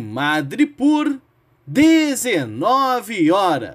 Madre por 19 horas.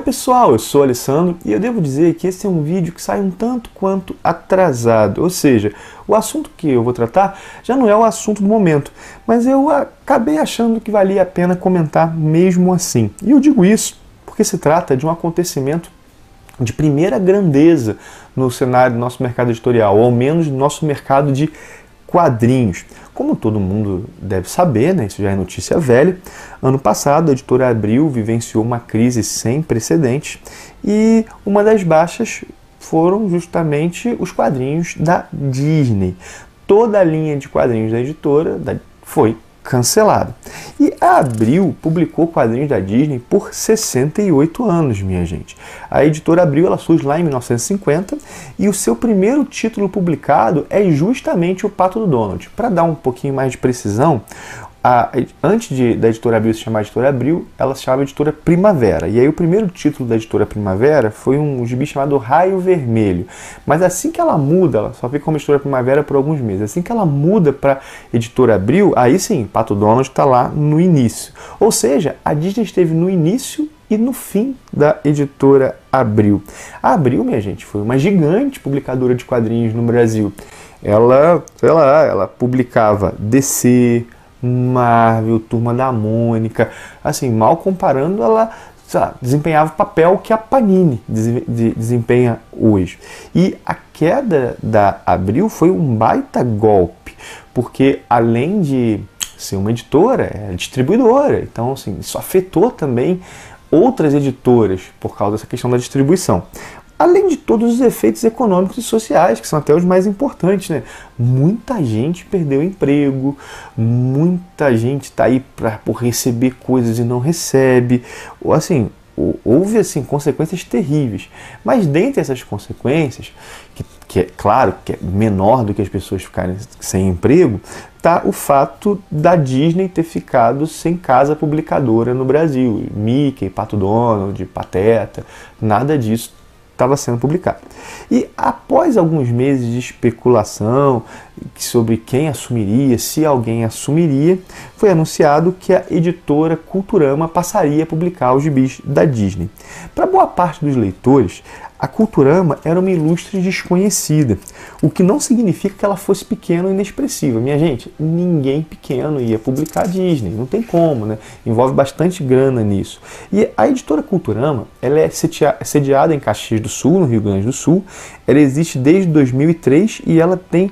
Oi pessoal, eu sou Alessandro e eu devo dizer que esse é um vídeo que sai um tanto quanto atrasado, ou seja, o assunto que eu vou tratar já não é o assunto do momento, mas eu acabei achando que valia a pena comentar mesmo assim. E eu digo isso porque se trata de um acontecimento de primeira grandeza no cenário do nosso mercado editorial, ou ao menos no nosso mercado de quadrinhos. Como todo mundo deve saber, né, isso já é notícia velha, ano passado a editora Abril vivenciou uma crise sem precedentes e uma das baixas foram justamente os quadrinhos da Disney. Toda a linha de quadrinhos da editora foi cancelado. E a Abril publicou quadrinhos da Disney por 68 anos, minha gente. A editora Abril ela surge lá em 1950 e o seu primeiro título publicado é justamente O Pato do Donald. Para dar um pouquinho mais de precisão, a, antes de, da editora Abril se chamar editora Abril, ela se chamava editora Primavera. E aí o primeiro título da editora Primavera foi um gibi chamado Raio Vermelho. Mas assim que ela muda, ela só fica como editora Primavera por alguns meses. Assim que ela muda para editora Abril, aí sim, Pato Donald está lá no início. Ou seja, a Disney esteve no início e no fim da editora Abril. A Abril, minha gente, foi uma gigante publicadora de quadrinhos no Brasil. Ela, sei lá, ela publicava DC, Marvel, Turma da Mônica, assim, mal comparando, ela desempenhava o papel que a Panini desempenha hoje. E a queda da Abril foi um baita golpe, porque além de ser uma editora, é distribuidora, então assim, isso afetou também outras editoras por causa dessa questão da distribuição além de todos os efeitos econômicos e sociais, que são até os mais importantes. Né? Muita gente perdeu emprego, muita gente está aí pra, por receber coisas e não recebe. Ou, assim, houve assim, consequências terríveis. Mas dentre essas consequências, que, que é claro que é menor do que as pessoas ficarem sem emprego, está o fato da Disney ter ficado sem casa publicadora no Brasil. Mickey, Pato Donald, Pateta, nada disso estava sendo publicado. E após alguns meses de especulação sobre quem assumiria, se alguém assumiria, foi anunciado que a editora Culturama passaria a publicar os gibis da Disney. Para boa parte dos leitores, a Culturama era uma ilustre desconhecida, o que não significa que ela fosse pequena ou inexpressiva. Minha gente, ninguém pequeno ia publicar Disney, não tem como, né? Envolve bastante grana nisso. E a editora Culturama, ela é sediada em Caxias do Sul, no Rio Grande do Sul. Ela existe desde 2003 e ela tem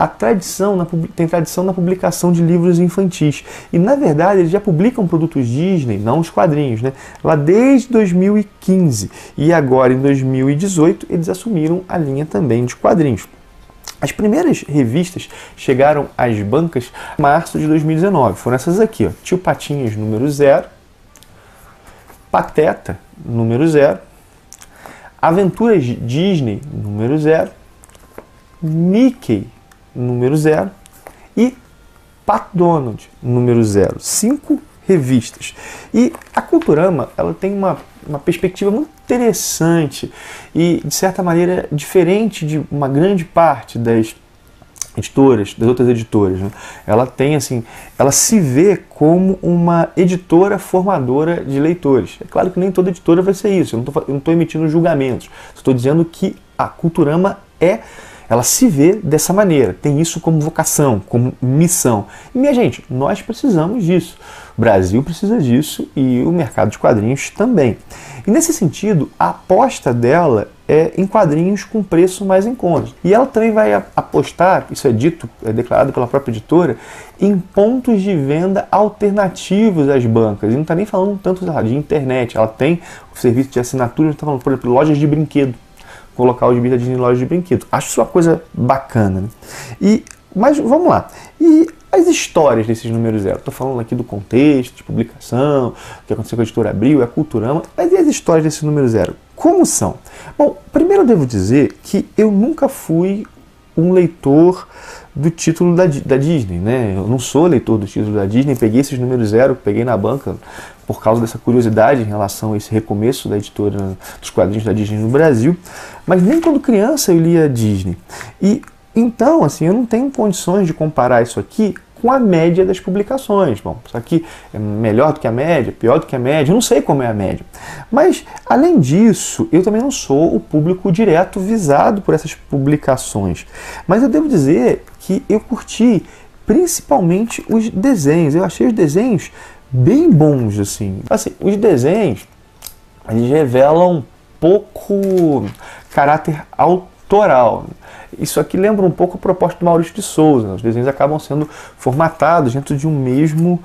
a tradição na, tem tradição na publicação de livros infantis. E na verdade eles já publicam produtos Disney, não os quadrinhos, né? Lá desde 2015. E agora em 2018 eles assumiram a linha também de quadrinhos. As primeiras revistas chegaram às bancas em março de 2019. Foram essas aqui, ó. Tio Patinhas número 0, Pateta número 0, Aventuras Disney número 0, Mickey número 0 e Pat Donald número 0. Cinco revistas. E a Culturama ela tem uma, uma perspectiva muito interessante e, de certa maneira, diferente de uma grande parte das editoras, das outras editoras. Né? Ela tem assim, ela se vê como uma editora formadora de leitores. É claro que nem toda editora vai ser isso. Eu não estou emitindo julgamentos. Estou dizendo que a Culturama é ela se vê dessa maneira, tem isso como vocação, como missão. E minha gente, nós precisamos disso. O Brasil precisa disso e o mercado de quadrinhos também. E nesse sentido, a aposta dela é, em quadrinhos com preço mais em conta. E ela também vai apostar, isso é dito, é declarado pela própria editora, em pontos de venda alternativos às bancas. E não está nem falando tanto de internet, ela tem o serviço de assinatura, a está falando, por exemplo, lojas de brinquedo colocar o gibi da Disney em loja de brinquedo. Acho isso uma coisa bacana. Né? E, mas vamos lá. E as histórias desses números zero? Estou falando aqui do contexto, de publicação, o que aconteceu com a editora Abril, a Culturama, mas e as histórias desse número zero? Como são? Bom, primeiro eu devo dizer que eu nunca fui um leitor do título da, da Disney, né? Eu não sou leitor do título da Disney, peguei esses números zero, peguei na banca por causa dessa curiosidade em relação a esse recomeço da editora dos quadrinhos da Disney no Brasil, mas nem quando criança eu lia Disney. E então, assim, eu não tenho condições de comparar isso aqui com a média das publicações. Bom, isso aqui é melhor do que a média, pior do que a média, eu não sei como é a média. Mas, além disso, eu também não sou o público direto visado por essas publicações. Mas eu devo dizer que eu curti principalmente os desenhos. Eu achei os desenhos bem bons, assim. Assim, os desenhos, eles revelam pouco caráter autoral. Isso aqui lembra um pouco a proposta do Maurício de Souza. Os desenhos acabam sendo formatados dentro de um mesmo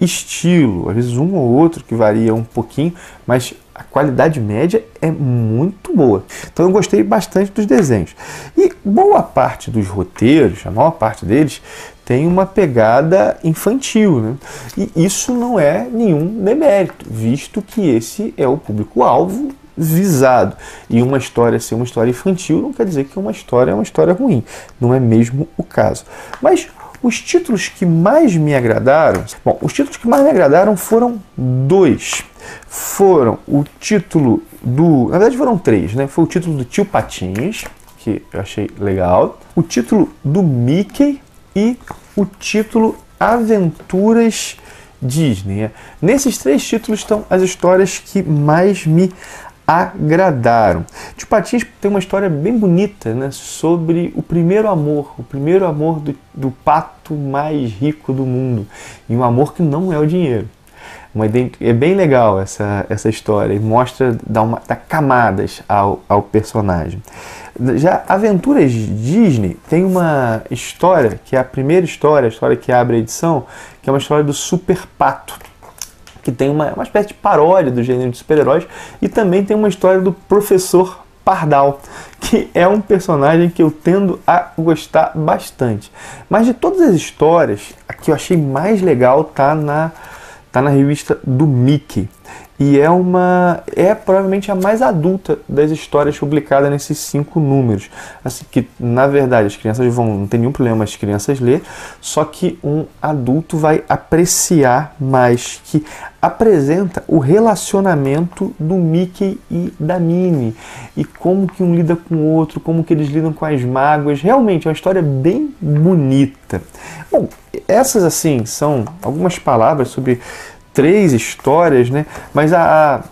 estilo, às vezes um ou outro que varia um pouquinho, mas a qualidade média é muito boa. Então eu gostei bastante dos desenhos. E boa parte dos roteiros, a maior parte deles, tem uma pegada infantil. Né? E isso não é nenhum demérito, visto que esse é o público-alvo visado. E uma história ser uma história infantil não quer dizer que uma história é uma história ruim. Não é mesmo o caso. Mas os títulos que mais me agradaram, bom, os títulos que mais me agradaram foram dois. Foram o título do, na verdade foram três, né? Foi o título do Tio Patinhas, que eu achei legal, o título do Mickey e o título Aventuras Disney. Nesses três títulos estão as histórias que mais me agradaram. Tio Patinhas tem uma história bem bonita né, sobre o primeiro amor, o primeiro amor do, do pato mais rico do mundo, e um amor que não é o dinheiro. Uma, é bem legal essa, essa história e mostra, dá, uma, dá camadas ao, ao personagem. Já Aventuras Disney tem uma história, que é a primeira história, a história que abre a edição, que é uma história do Super Pato que tem uma, uma espécie de paródia do gênero de super-heróis, e também tem uma história do professor Pardal, que é um personagem que eu tendo a gostar bastante. Mas de todas as histórias, a que eu achei mais legal tá na, tá na revista do Mickey e é uma é provavelmente a mais adulta das histórias publicadas nesses cinco números. Assim que na verdade as crianças vão não tem nenhum problema as crianças ler, só que um adulto vai apreciar mais que apresenta o relacionamento do Mickey e da Minnie e como que um lida com o outro, como que eles lidam com as mágoas. Realmente é uma história bem bonita. Bom, essas assim são algumas palavras sobre três histórias, né? Mas a, a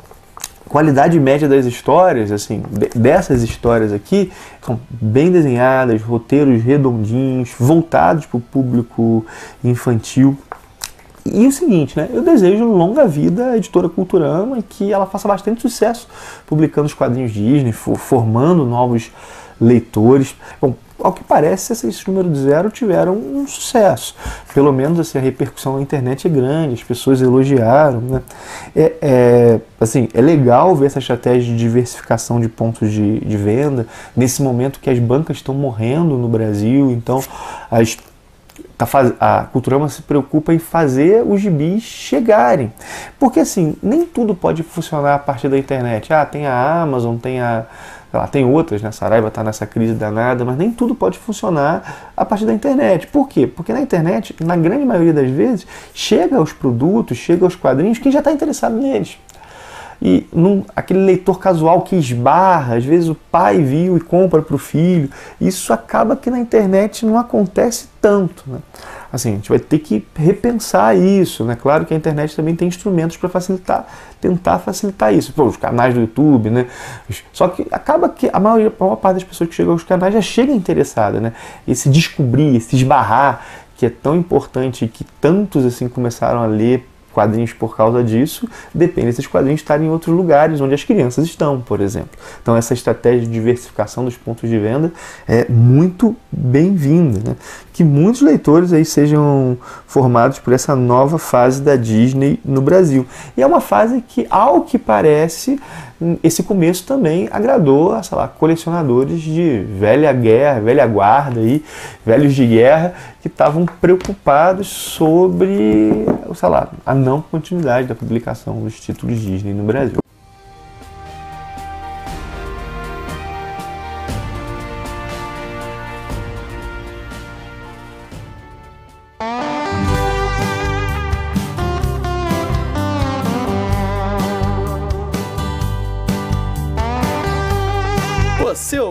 qualidade média das histórias, assim, dessas histórias aqui, são bem desenhadas, roteiros redondinhos, voltados para o público infantil. E o seguinte, né? Eu desejo longa vida à editora Culturama e que ela faça bastante sucesso publicando os quadrinhos Disney, formando novos leitores. Bom, ao que parece, esses números de zero tiveram um sucesso. Pelo menos assim, a repercussão na internet é grande, as pessoas elogiaram. Né? É, é, assim, é legal ver essa estratégia de diversificação de pontos de, de venda nesse momento que as bancas estão morrendo no Brasil, então as tá a Culturama se preocupa em fazer os gibis chegarem. Porque assim, nem tudo pode funcionar a partir da internet. Ah, tem a Amazon, tem a, lá, tem outras, né? Saraiva está nessa crise danada, mas nem tudo pode funcionar a partir da internet. Por quê? Porque na internet, na grande maioria das vezes, chega aos produtos, chega aos quadrinhos quem já está interessado neles. E num, aquele leitor casual que esbarra, às vezes o pai viu e compra para o filho, isso acaba que na internet não acontece tanto. Né? Assim, a gente vai ter que repensar isso, né? Claro que a internet também tem instrumentos para facilitar, tentar facilitar isso. Pô, os canais do YouTube, né? Só que acaba que a maior, a maior parte das pessoas que chegam aos canais já chega interessada, né? Esse descobrir, esse esbarrar, que é tão importante e que tantos assim começaram a ler quadrinhos por causa disso, depende desses quadrinhos estarem em outros lugares onde as crianças estão, por exemplo. Então essa estratégia de diversificação dos pontos de venda é muito bem-vinda. Né? Que muitos leitores aí sejam formados por essa nova fase da Disney no Brasil. E é uma fase que, ao que parece, esse começo também agradou, sei lá, colecionadores de velha guerra, velha guarda aí, velhos de guerra que estavam preocupados sobre, sei lá, a não continuidade da publicação dos títulos Disney no Brasil.